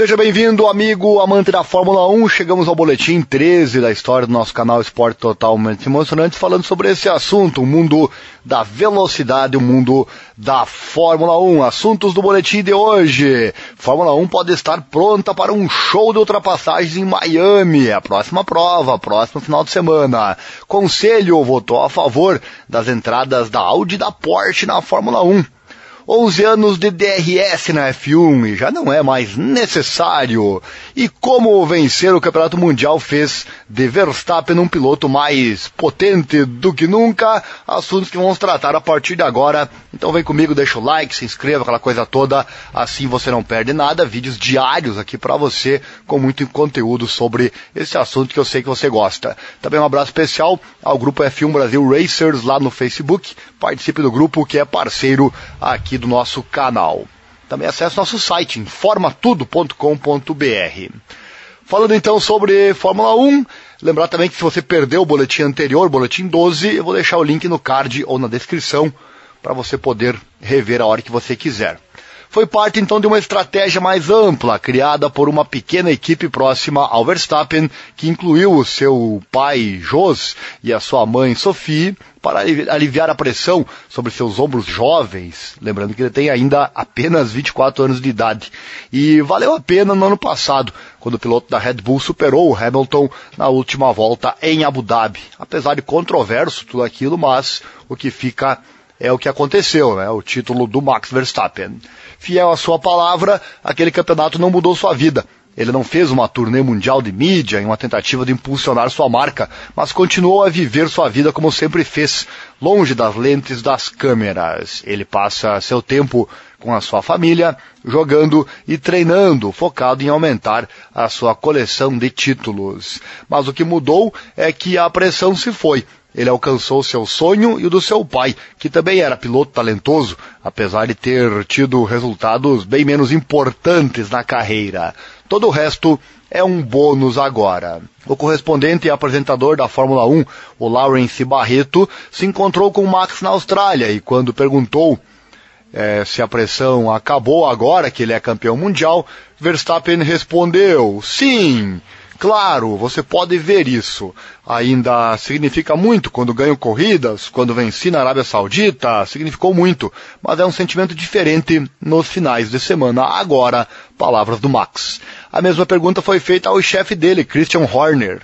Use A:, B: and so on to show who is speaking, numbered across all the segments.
A: Seja bem-vindo, amigo amante da Fórmula 1. Chegamos ao boletim 13 da história do nosso canal Esporte Totalmente Emocionante, falando sobre esse assunto, o mundo da velocidade, o mundo da Fórmula 1. Assuntos do boletim de hoje. Fórmula 1 pode estar pronta para um show de ultrapassagens em Miami, a próxima prova, próximo final de semana. Conselho votou a favor das entradas da Audi e da Porsche na Fórmula 1. 11 anos de DRS na F1 e já não é mais necessário. E como vencer o Campeonato Mundial fez de Verstappen um piloto mais potente do que nunca, assuntos que vamos tratar a partir de agora. Então vem comigo, deixa o like, se inscreva, aquela coisa toda, assim você não perde nada. Vídeos diários aqui para você com muito conteúdo sobre esse assunto que eu sei que você gosta. Também um abraço especial ao grupo F1 Brasil Racers lá no Facebook. Participe do grupo que é parceiro aqui do nosso canal. Também acesse nosso site, informatudo.com.br. Falando então sobre Fórmula 1, lembrar também que se você perdeu o boletim anterior, boletim 12, eu vou deixar o link no card ou na descrição para você poder rever a hora que você quiser foi parte então de uma estratégia mais ampla, criada por uma pequena equipe próxima ao Verstappen, que incluiu o seu pai Jos e a sua mãe Sophie, para aliviar a pressão sobre seus ombros jovens, lembrando que ele tem ainda apenas 24 anos de idade. E valeu a pena no ano passado, quando o piloto da Red Bull superou o Hamilton na última volta em Abu Dhabi. Apesar de controverso tudo aquilo, mas o que fica é o que aconteceu, né? O título do Max Verstappen. Fiel à sua palavra, aquele campeonato não mudou sua vida. Ele não fez uma turnê mundial de mídia em uma tentativa de impulsionar sua marca, mas continuou a viver sua vida como sempre fez, longe das lentes das câmeras. Ele passa seu tempo com a sua família, jogando e treinando, focado em aumentar a sua coleção de títulos. Mas o que mudou é que a pressão se foi ele alcançou seu sonho e o do seu pai, que também era piloto talentoso, apesar de ter tido resultados bem menos importantes na carreira. Todo o resto é um bônus agora. O correspondente e apresentador da Fórmula 1, o Lawrence Barreto, se encontrou com Max na Austrália e quando perguntou é, se a pressão acabou agora que ele é campeão mundial, Verstappen respondeu: sim. Claro, você pode ver isso. Ainda significa muito quando ganho corridas, quando venci na Arábia Saudita, significou muito, mas é um sentimento diferente nos finais de semana. Agora, palavras do Max. A mesma pergunta foi feita ao chefe dele, Christian Horner,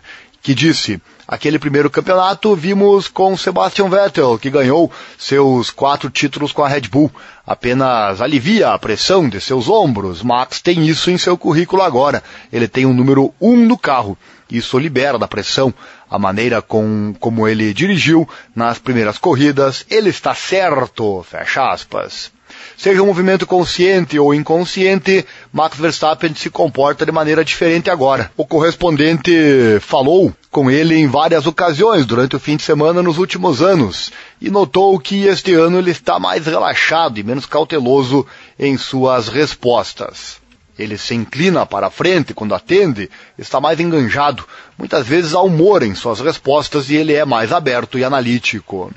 A: que disse: Aquele primeiro campeonato vimos com Sebastian Vettel, que ganhou seus quatro títulos com a Red Bull. Apenas alivia a pressão de seus ombros. Max tem isso em seu currículo agora. Ele tem o um número um no carro. Isso libera da pressão. A maneira com, como ele dirigiu nas primeiras corridas, ele está certo. Fecha aspas. Seja um movimento consciente ou inconsciente, Max Verstappen se comporta de maneira diferente agora. O correspondente falou com ele em várias ocasiões durante o fim de semana nos últimos anos e notou que este ano ele está mais relaxado e menos cauteloso em suas respostas. Ele se inclina para a frente quando atende, está mais enganjado, muitas vezes há humor em suas respostas e ele é mais aberto e analítico.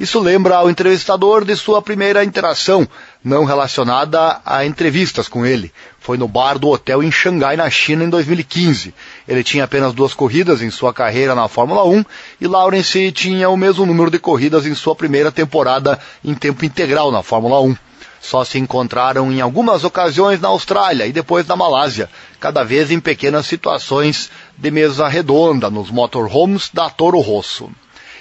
A: Isso lembra ao entrevistador de sua primeira interação, não relacionada a entrevistas com ele. Foi no bar do hotel em Xangai, na China, em 2015. Ele tinha apenas duas corridas em sua carreira na Fórmula 1 e Lawrence tinha o mesmo número de corridas em sua primeira temporada em tempo integral na Fórmula 1. Só se encontraram em algumas ocasiões na Austrália e depois na Malásia, cada vez em pequenas situações de mesa redonda nos motorhomes da Toro Rosso.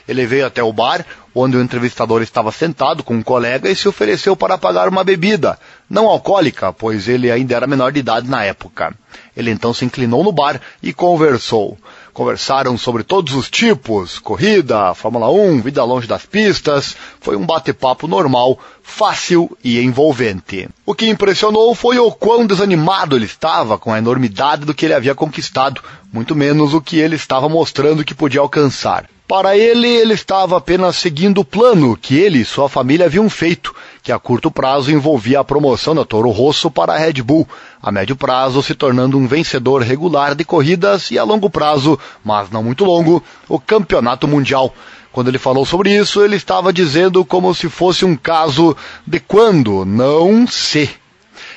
A: Ele veio até o bar, onde o entrevistador estava sentado com um colega e se ofereceu para pagar uma bebida, não alcoólica, pois ele ainda era menor de idade na época. Ele então se inclinou no bar e conversou. Conversaram sobre todos os tipos, corrida, Fórmula 1, vida longe das pistas. Foi um bate-papo normal, fácil e envolvente. O que impressionou foi o quão desanimado ele estava com a enormidade do que ele havia conquistado, muito menos o que ele estava mostrando que podia alcançar. Para ele, ele estava apenas seguindo o plano que ele e sua família haviam feito, que a curto prazo envolvia a promoção da Toro Rosso para a Red Bull, a médio prazo se tornando um vencedor regular de corridas e a longo prazo, mas não muito longo, o campeonato mundial. Quando ele falou sobre isso, ele estava dizendo como se fosse um caso de quando, não se.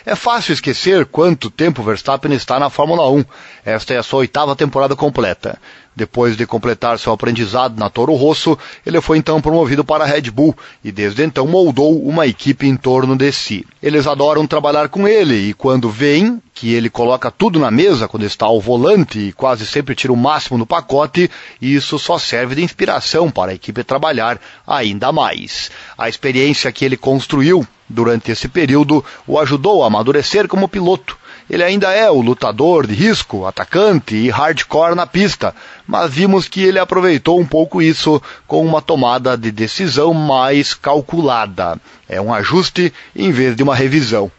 A: É fácil esquecer quanto tempo Verstappen está na Fórmula 1. Esta é a sua oitava temporada completa. Depois de completar seu aprendizado na Toro Rosso, ele foi então promovido para a Red Bull e desde então moldou uma equipe em torno de si. Eles adoram trabalhar com ele e quando veem que ele coloca tudo na mesa quando está ao volante e quase sempre tira o máximo no pacote, isso só serve de inspiração para a equipe trabalhar ainda mais. A experiência que ele construiu durante esse período o ajudou a amadurecer como piloto ele ainda é o lutador de risco, atacante e hardcore na pista, mas vimos que ele aproveitou um pouco isso com uma tomada de decisão mais calculada. É um ajuste em vez de uma revisão.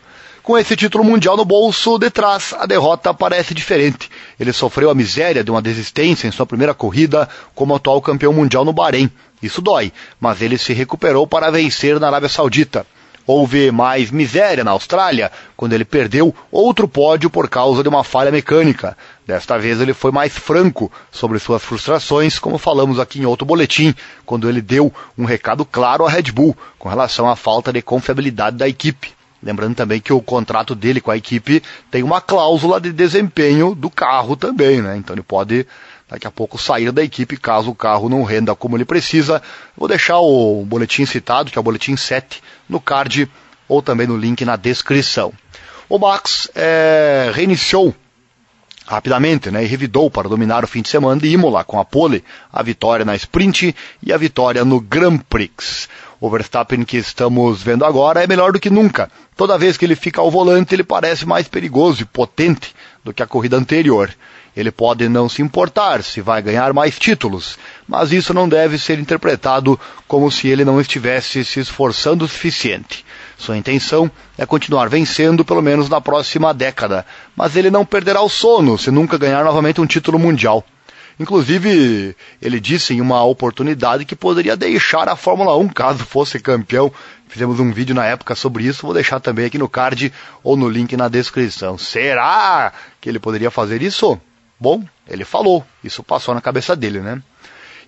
A: Com esse título mundial no bolso de trás, a derrota parece diferente. Ele sofreu a miséria de uma desistência em sua primeira corrida como atual campeão mundial no Bahrein. Isso dói, mas ele se recuperou para vencer na Arábia Saudita. Houve mais miséria na Austrália, quando ele perdeu outro pódio por causa de uma falha mecânica. Desta vez ele foi mais franco sobre suas frustrações, como falamos aqui em outro boletim, quando ele deu um recado claro à Red Bull com relação à falta de confiabilidade da equipe. Lembrando também que o contrato dele com a equipe tem uma cláusula de desempenho do carro também, né? Então ele pode daqui a pouco sair da equipe caso o carro não renda como ele precisa. Vou deixar o boletim citado, que é o boletim 7, no card ou também no link na descrição. O Max é, reiniciou rapidamente né, e revidou para dominar o fim de semana de Imola com a pole, a vitória na sprint e a vitória no Grand Prix. O Verstappen que estamos vendo agora é melhor do que nunca. Toda vez que ele fica ao volante, ele parece mais perigoso e potente do que a corrida anterior. Ele pode não se importar se vai ganhar mais títulos, mas isso não deve ser interpretado como se ele não estivesse se esforçando o suficiente. Sua intenção é continuar vencendo pelo menos na próxima década, mas ele não perderá o sono se nunca ganhar novamente um título mundial. Inclusive, ele disse em uma oportunidade que poderia deixar a Fórmula 1 caso fosse campeão. Fizemos um vídeo na época sobre isso, vou deixar também aqui no card ou no link na descrição. Será que ele poderia fazer isso? Bom, ele falou, isso passou na cabeça dele, né?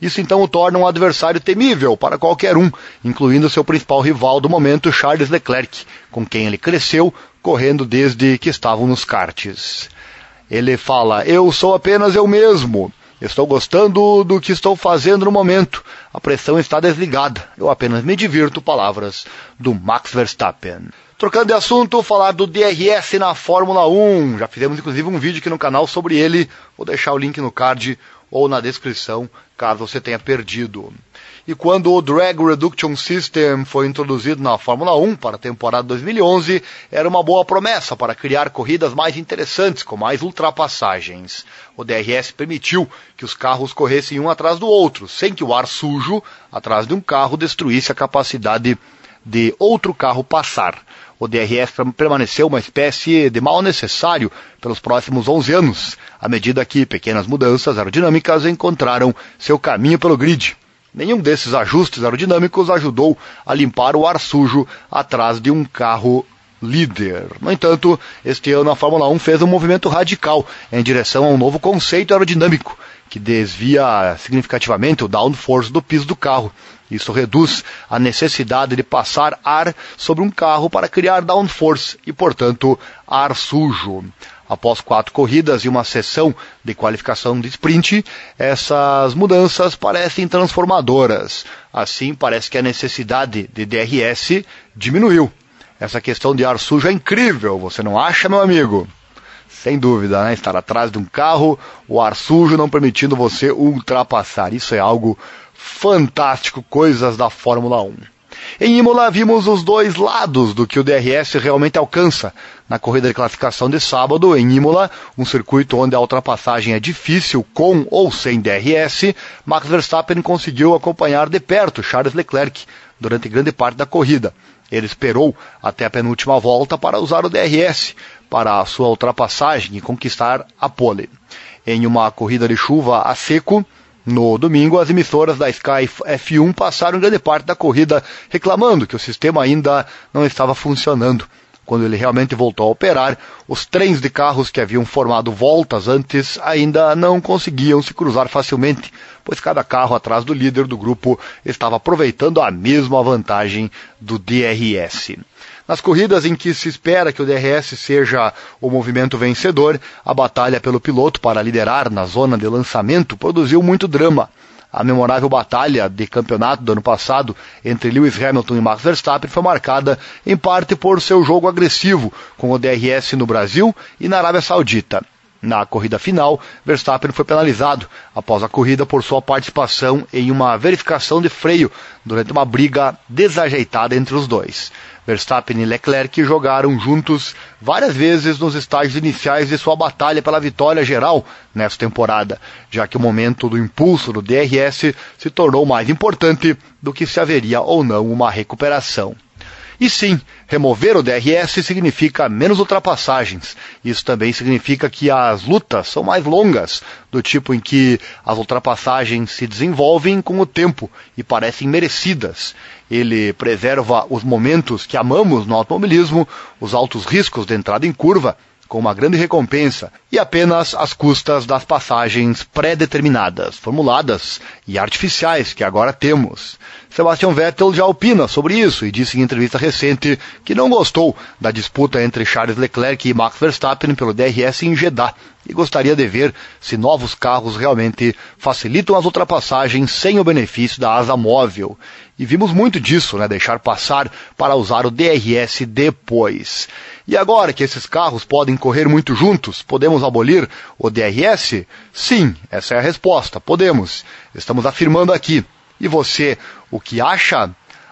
A: Isso então o torna um adversário temível para qualquer um, incluindo seu principal rival do momento, Charles Leclerc, com quem ele cresceu correndo desde que estavam nos karts. Ele fala: Eu sou apenas eu mesmo. Estou gostando do que estou fazendo no momento. A pressão está desligada. Eu apenas me divirto. Palavras do Max Verstappen. Trocando de assunto, falar do DRS na Fórmula 1. Já fizemos inclusive um vídeo aqui no canal sobre ele. Vou deixar o link no card ou na descrição, caso você tenha perdido. E quando o Drag Reduction System foi introduzido na Fórmula 1 para a temporada 2011, era uma boa promessa para criar corridas mais interessantes, com mais ultrapassagens. O DRS permitiu que os carros corressem um atrás do outro, sem que o ar sujo atrás de um carro destruísse a capacidade de outro carro passar. O DRS permaneceu uma espécie de mal necessário pelos próximos 11 anos, à medida que pequenas mudanças aerodinâmicas encontraram seu caminho pelo grid. Nenhum desses ajustes aerodinâmicos ajudou a limpar o ar sujo atrás de um carro líder. No entanto, este ano a Fórmula 1 fez um movimento radical em direção a um novo conceito aerodinâmico, que desvia significativamente o downforce do piso do carro. Isso reduz a necessidade de passar ar sobre um carro para criar downforce e, portanto, ar sujo. Após quatro corridas e uma sessão de qualificação de sprint, essas mudanças parecem transformadoras. Assim, parece que a necessidade de DRS diminuiu. Essa questão de ar sujo é incrível, você não acha, meu amigo? Sem dúvida, né? Estar atrás de um carro, o ar sujo não permitindo você ultrapassar. Isso é algo fantástico, coisas da Fórmula 1. Em Imola vimos os dois lados do que o DRS realmente alcança. Na corrida de classificação de sábado, em Imola, um circuito onde a ultrapassagem é difícil com ou sem DRS, Max Verstappen conseguiu acompanhar de perto Charles Leclerc durante grande parte da corrida. Ele esperou até a penúltima volta para usar o DRS para a sua ultrapassagem e conquistar a pole. Em uma corrida de chuva a seco, no domingo, as emissoras da Sky F1 passaram grande parte da corrida reclamando que o sistema ainda não estava funcionando. Quando ele realmente voltou a operar, os trens de carros que haviam formado voltas antes ainda não conseguiam se cruzar facilmente, pois cada carro atrás do líder do grupo estava aproveitando a mesma vantagem do DRS. Nas corridas em que se espera que o DRS seja o movimento vencedor, a batalha pelo piloto para liderar na zona de lançamento produziu muito drama. A memorável batalha de campeonato do ano passado entre Lewis Hamilton e Max Verstappen foi marcada em parte por seu jogo agressivo com o DRS no Brasil e na Arábia Saudita. Na corrida final, Verstappen foi penalizado após a corrida por sua participação em uma verificação de freio durante uma briga desajeitada entre os dois. Verstappen e Leclerc jogaram juntos várias vezes nos estágios iniciais de sua batalha pela vitória geral nesta temporada, já que o momento do impulso do DRS se tornou mais importante do que se haveria ou não uma recuperação. E sim, remover o DRS significa menos ultrapassagens. Isso também significa que as lutas são mais longas, do tipo em que as ultrapassagens se desenvolvem com o tempo e parecem merecidas. Ele preserva os momentos que amamos no automobilismo, os altos riscos de entrada em curva, com uma grande recompensa e apenas às custas das passagens pré-determinadas, formuladas e artificiais que agora temos. Sebastian Vettel já opina sobre isso e disse em entrevista recente que não gostou da disputa entre Charles Leclerc e Max Verstappen pelo DRS em Jeddah e gostaria de ver se novos carros realmente facilitam as ultrapassagens sem o benefício da asa móvel. E vimos muito disso, né? Deixar passar para usar o DRS depois. E agora que esses carros podem correr muito juntos, podemos abolir o DRS? Sim, essa é a resposta. Podemos. Estamos afirmando aqui. E você, o que acha?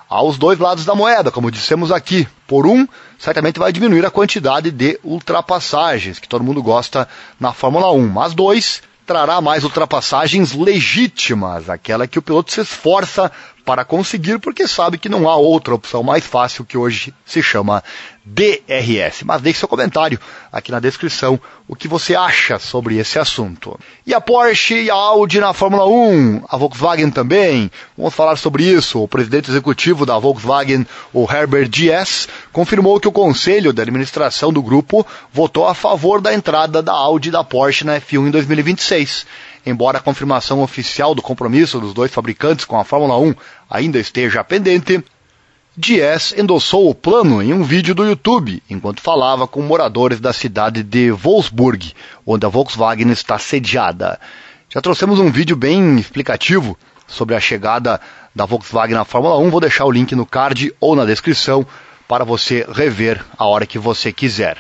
A: Aos dois lados da moeda, como dissemos aqui. Por um, certamente vai diminuir a quantidade de ultrapassagens, que todo mundo gosta na Fórmula 1. Mas dois, trará mais ultrapassagens legítimas, aquela que o piloto se esforça para conseguir, porque sabe que não há outra opção mais fácil que hoje se chama DRS. Mas deixe seu comentário aqui na descrição o que você acha sobre esse assunto. E a Porsche e a Audi na Fórmula 1, a Volkswagen também. Vamos falar sobre isso. O presidente executivo da Volkswagen, o Herbert Diess, confirmou que o conselho de administração do grupo votou a favor da entrada da Audi e da Porsche na F1 em 2026. Embora a confirmação oficial do compromisso dos dois fabricantes com a Fórmula 1 ainda esteja pendente, Dias endossou o plano em um vídeo do YouTube, enquanto falava com moradores da cidade de Wolfsburg, onde a Volkswagen está sediada. Já trouxemos um vídeo bem explicativo sobre a chegada da Volkswagen na Fórmula 1, vou deixar o link no card ou na descrição para você rever a hora que você quiser.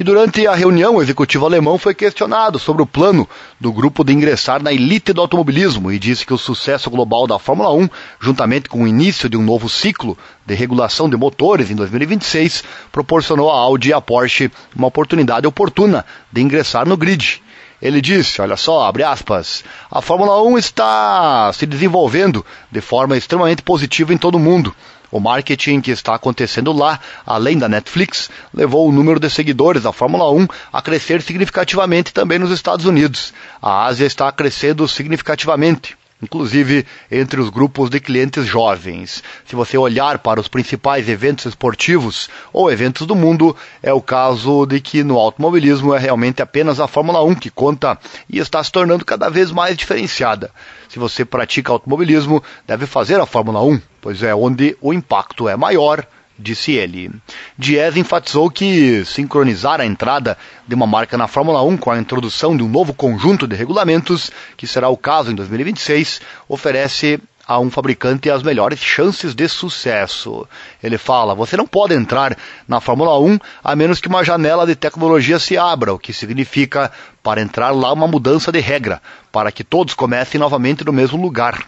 A: E durante a reunião, o executivo alemão foi questionado sobre o plano do grupo de ingressar na elite do automobilismo e disse que o sucesso global da Fórmula 1, juntamente com o início de um novo ciclo de regulação de motores em 2026, proporcionou à Audi e à Porsche uma oportunidade oportuna de ingressar no grid. Ele disse, olha só, abre aspas, a Fórmula 1 está se desenvolvendo de forma extremamente positiva em todo o mundo. O marketing que está acontecendo lá, além da Netflix, levou o número de seguidores da Fórmula 1 a crescer significativamente também nos Estados Unidos. A Ásia está crescendo significativamente inclusive entre os grupos de clientes jovens. Se você olhar para os principais eventos esportivos ou eventos do mundo, é o caso de que no automobilismo é realmente apenas a Fórmula 1 que conta e está se tornando cada vez mais diferenciada. Se você pratica automobilismo, deve fazer a Fórmula 1, pois é onde o impacto é maior disse ele. Diez enfatizou que sincronizar a entrada de uma marca na Fórmula 1 com a introdução de um novo conjunto de regulamentos, que será o caso em 2026, oferece a um fabricante as melhores chances de sucesso. Ele fala: você não pode entrar na Fórmula 1 a menos que uma janela de tecnologia se abra, o que significa para entrar lá uma mudança de regra, para que todos comecem novamente no mesmo lugar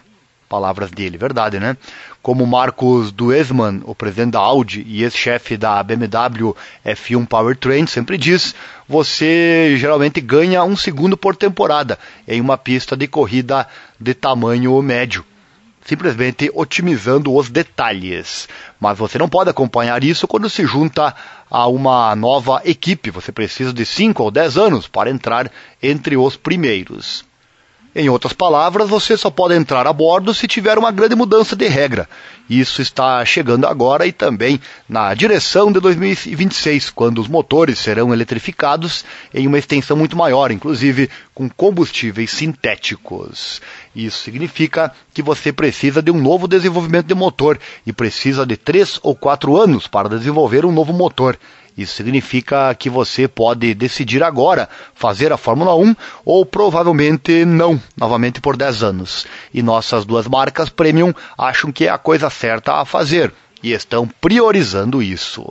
A: palavras dele, verdade, né? Como Marcos Duesman, o presidente da Audi e ex-chefe da BMW F1 Powertrain, sempre diz, você geralmente ganha um segundo por temporada em uma pista de corrida de tamanho médio simplesmente otimizando os detalhes. Mas você não pode acompanhar isso quando se junta a uma nova equipe. Você precisa de 5 ou 10 anos para entrar entre os primeiros. Em outras palavras, você só pode entrar a bordo se tiver uma grande mudança de regra. Isso está chegando agora e também na direção de 2026, quando os motores serão eletrificados em uma extensão muito maior, inclusive com combustíveis sintéticos. Isso significa que você precisa de um novo desenvolvimento de motor e precisa de três ou quatro anos para desenvolver um novo motor. Isso significa que você pode decidir agora fazer a Fórmula 1 ou provavelmente não, novamente por 10 anos. E nossas duas marcas premium acham que é a coisa certa a fazer e estão priorizando isso.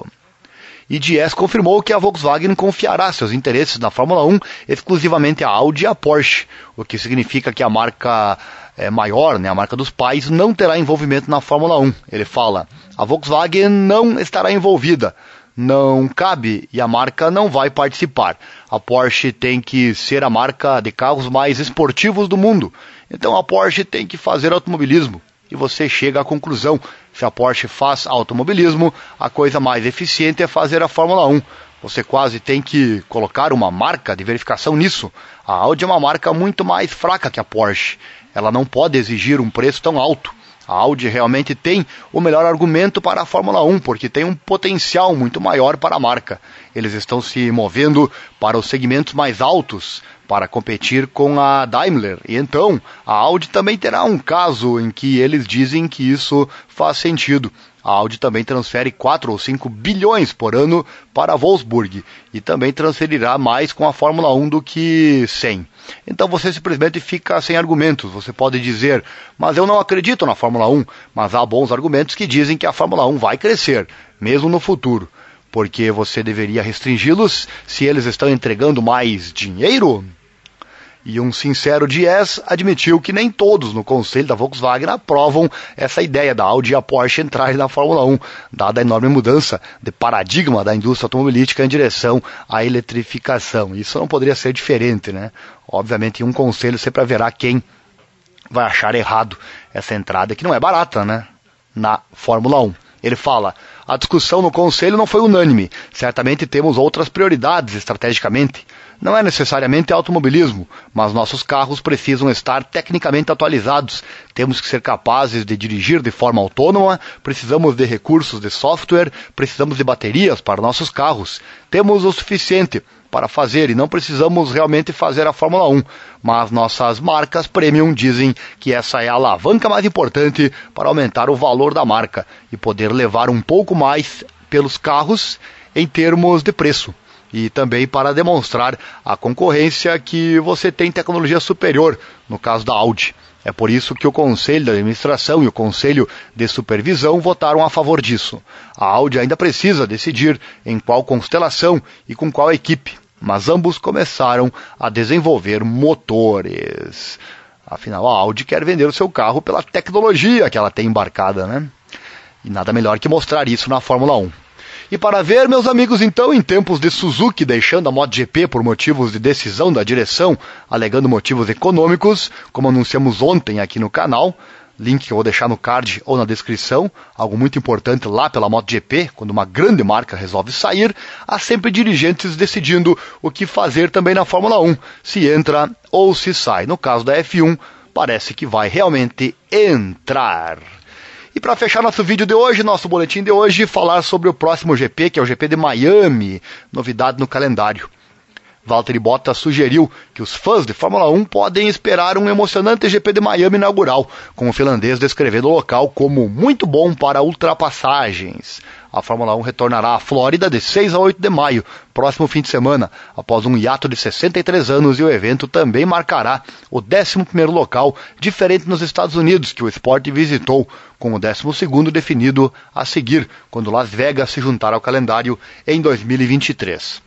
A: E Dias confirmou que a Volkswagen confiará seus interesses na Fórmula 1 exclusivamente à Audi e à Porsche, o que significa que a marca é, maior, né, a marca dos pais, não terá envolvimento na Fórmula 1. Ele fala: a Volkswagen não estará envolvida não cabe e a marca não vai participar. A Porsche tem que ser a marca de carros mais esportivos do mundo. Então a Porsche tem que fazer automobilismo. E você chega à conclusão: se a Porsche faz automobilismo, a coisa mais eficiente é fazer a Fórmula 1. Você quase tem que colocar uma marca de verificação nisso. A Audi é uma marca muito mais fraca que a Porsche. Ela não pode exigir um preço tão alto. A Audi realmente tem o melhor argumento para a Fórmula 1, porque tem um potencial muito maior para a marca. Eles estão se movendo para os segmentos mais altos para competir com a Daimler. E então, a Audi também terá um caso em que eles dizem que isso faz sentido. A Audi também transfere 4 ou 5 bilhões por ano para Wolfsburg e também transferirá mais com a Fórmula 1 do que 100. Então você simplesmente fica sem argumentos. Você pode dizer, mas eu não acredito na Fórmula 1, mas há bons argumentos que dizem que a Fórmula 1 vai crescer, mesmo no futuro. Porque você deveria restringi-los se eles estão entregando mais dinheiro? E um sincero Dias admitiu que nem todos no conselho da Volkswagen aprovam essa ideia da Audi e a Porsche entrarem na Fórmula 1, dada a enorme mudança de paradigma da indústria automobilística em direção à eletrificação. Isso não poderia ser diferente, né? Obviamente, em um conselho sempre haverá quem vai achar errado essa entrada, que não é barata, né? Na Fórmula 1. Ele fala: a discussão no conselho não foi unânime. Certamente temos outras prioridades estrategicamente. Não é necessariamente automobilismo, mas nossos carros precisam estar tecnicamente atualizados. Temos que ser capazes de dirigir de forma autônoma, precisamos de recursos de software, precisamos de baterias para nossos carros. Temos o suficiente para fazer e não precisamos realmente fazer a Fórmula 1, mas nossas marcas premium dizem que essa é a alavanca mais importante para aumentar o valor da marca e poder levar um pouco mais pelos carros em termos de preço e também para demonstrar à concorrência que você tem tecnologia superior, no caso da Audi. É por isso que o Conselho de Administração e o Conselho de Supervisão votaram a favor disso. A Audi ainda precisa decidir em qual constelação e com qual equipe, mas ambos começaram a desenvolver motores. Afinal, a Audi quer vender o seu carro pela tecnologia que ela tem embarcada, né? E nada melhor que mostrar isso na Fórmula 1. E para ver, meus amigos, então, em tempos de Suzuki deixando a MotoGP por motivos de decisão da direção, alegando motivos econômicos, como anunciamos ontem aqui no canal, link que eu vou deixar no card ou na descrição, algo muito importante lá pela MotoGP, quando uma grande marca resolve sair, há sempre dirigentes decidindo o que fazer também na Fórmula 1, se entra ou se sai. No caso da F1, parece que vai realmente entrar. E para fechar nosso vídeo de hoje, nosso boletim de hoje, falar sobre o próximo GP, que é o GP de Miami, novidade no calendário. Valtteri Bottas sugeriu que os fãs de Fórmula 1 podem esperar um emocionante GP de Miami inaugural, com o finlandês descrevendo o local como muito bom para ultrapassagens. A Fórmula 1 retornará à Flórida de 6 a 8 de maio, próximo fim de semana, após um hiato de 63 anos e o evento também marcará o 11º local, diferente nos Estados Unidos, que o esporte visitou, com o 12º definido a seguir, quando Las Vegas se juntar ao calendário em 2023.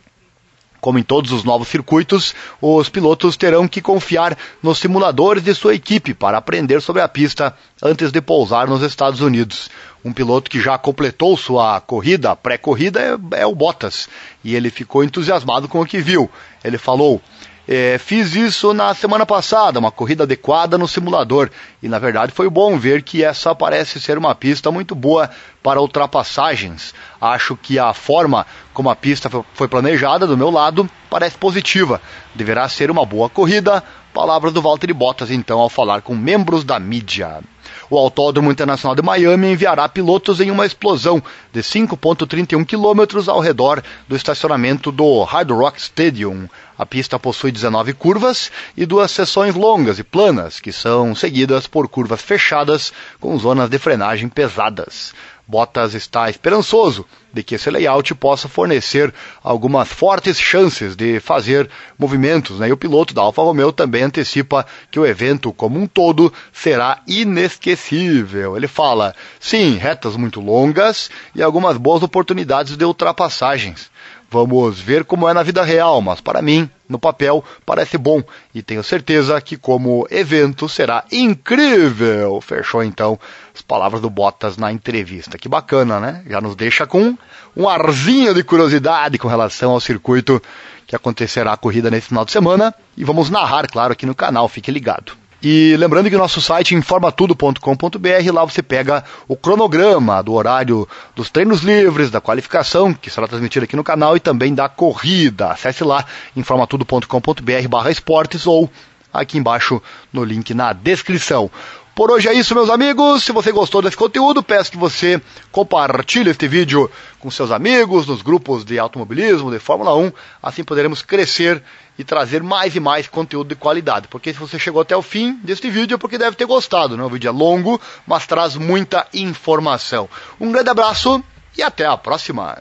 A: Como em todos os novos circuitos, os pilotos terão que confiar nos simuladores de sua equipe para aprender sobre a pista antes de pousar nos Estados Unidos. Um piloto que já completou sua corrida, pré-corrida, é, é o Bottas. E ele ficou entusiasmado com o que viu. Ele falou: é, fiz isso na semana passada, uma corrida adequada no simulador. E na verdade foi bom ver que essa parece ser uma pista muito boa para ultrapassagens. Acho que a forma como a pista foi planejada do meu lado parece positiva. Deverá ser uma boa corrida Palavras do Valtteri Bottas, então, ao falar com membros da mídia. O Autódromo Internacional de Miami enviará pilotos em uma explosão de 5,31 quilômetros ao redor do estacionamento do Hard Rock Stadium. A pista possui 19 curvas e duas seções longas e planas, que são seguidas por curvas fechadas com zonas de frenagem pesadas. Bottas está esperançoso de que esse layout possa fornecer algumas fortes chances de fazer movimentos. Né? E o piloto da Alfa Romeo também antecipa que o evento como um todo será inesquecível. Ele fala, sim, retas muito longas e algumas boas oportunidades de ultrapassagens. Vamos ver como é na vida real, mas para mim, no papel, parece bom e tenho certeza que como evento será incrível. Fechou então as palavras do Bottas na entrevista. Que bacana, né? Já nos deixa com um arzinho de curiosidade com relação ao circuito que acontecerá a corrida nesse final de semana e vamos narrar, claro, aqui no canal. Fique ligado. E lembrando que o nosso site informatudo.com.br, lá você pega o cronograma do horário dos treinos livres, da qualificação, que será transmitido aqui no canal, e também da corrida. Acesse lá informatudo.com.br barra esportes ou aqui embaixo no link na descrição. Por hoje é isso, meus amigos. Se você gostou desse conteúdo, peço que você compartilhe este vídeo com seus amigos, nos grupos de automobilismo, de Fórmula 1. Assim poderemos crescer e trazer mais e mais conteúdo de qualidade. Porque se você chegou até o fim deste vídeo é porque deve ter gostado. Né? O vídeo é longo, mas traz muita informação. Um grande abraço e até a próxima.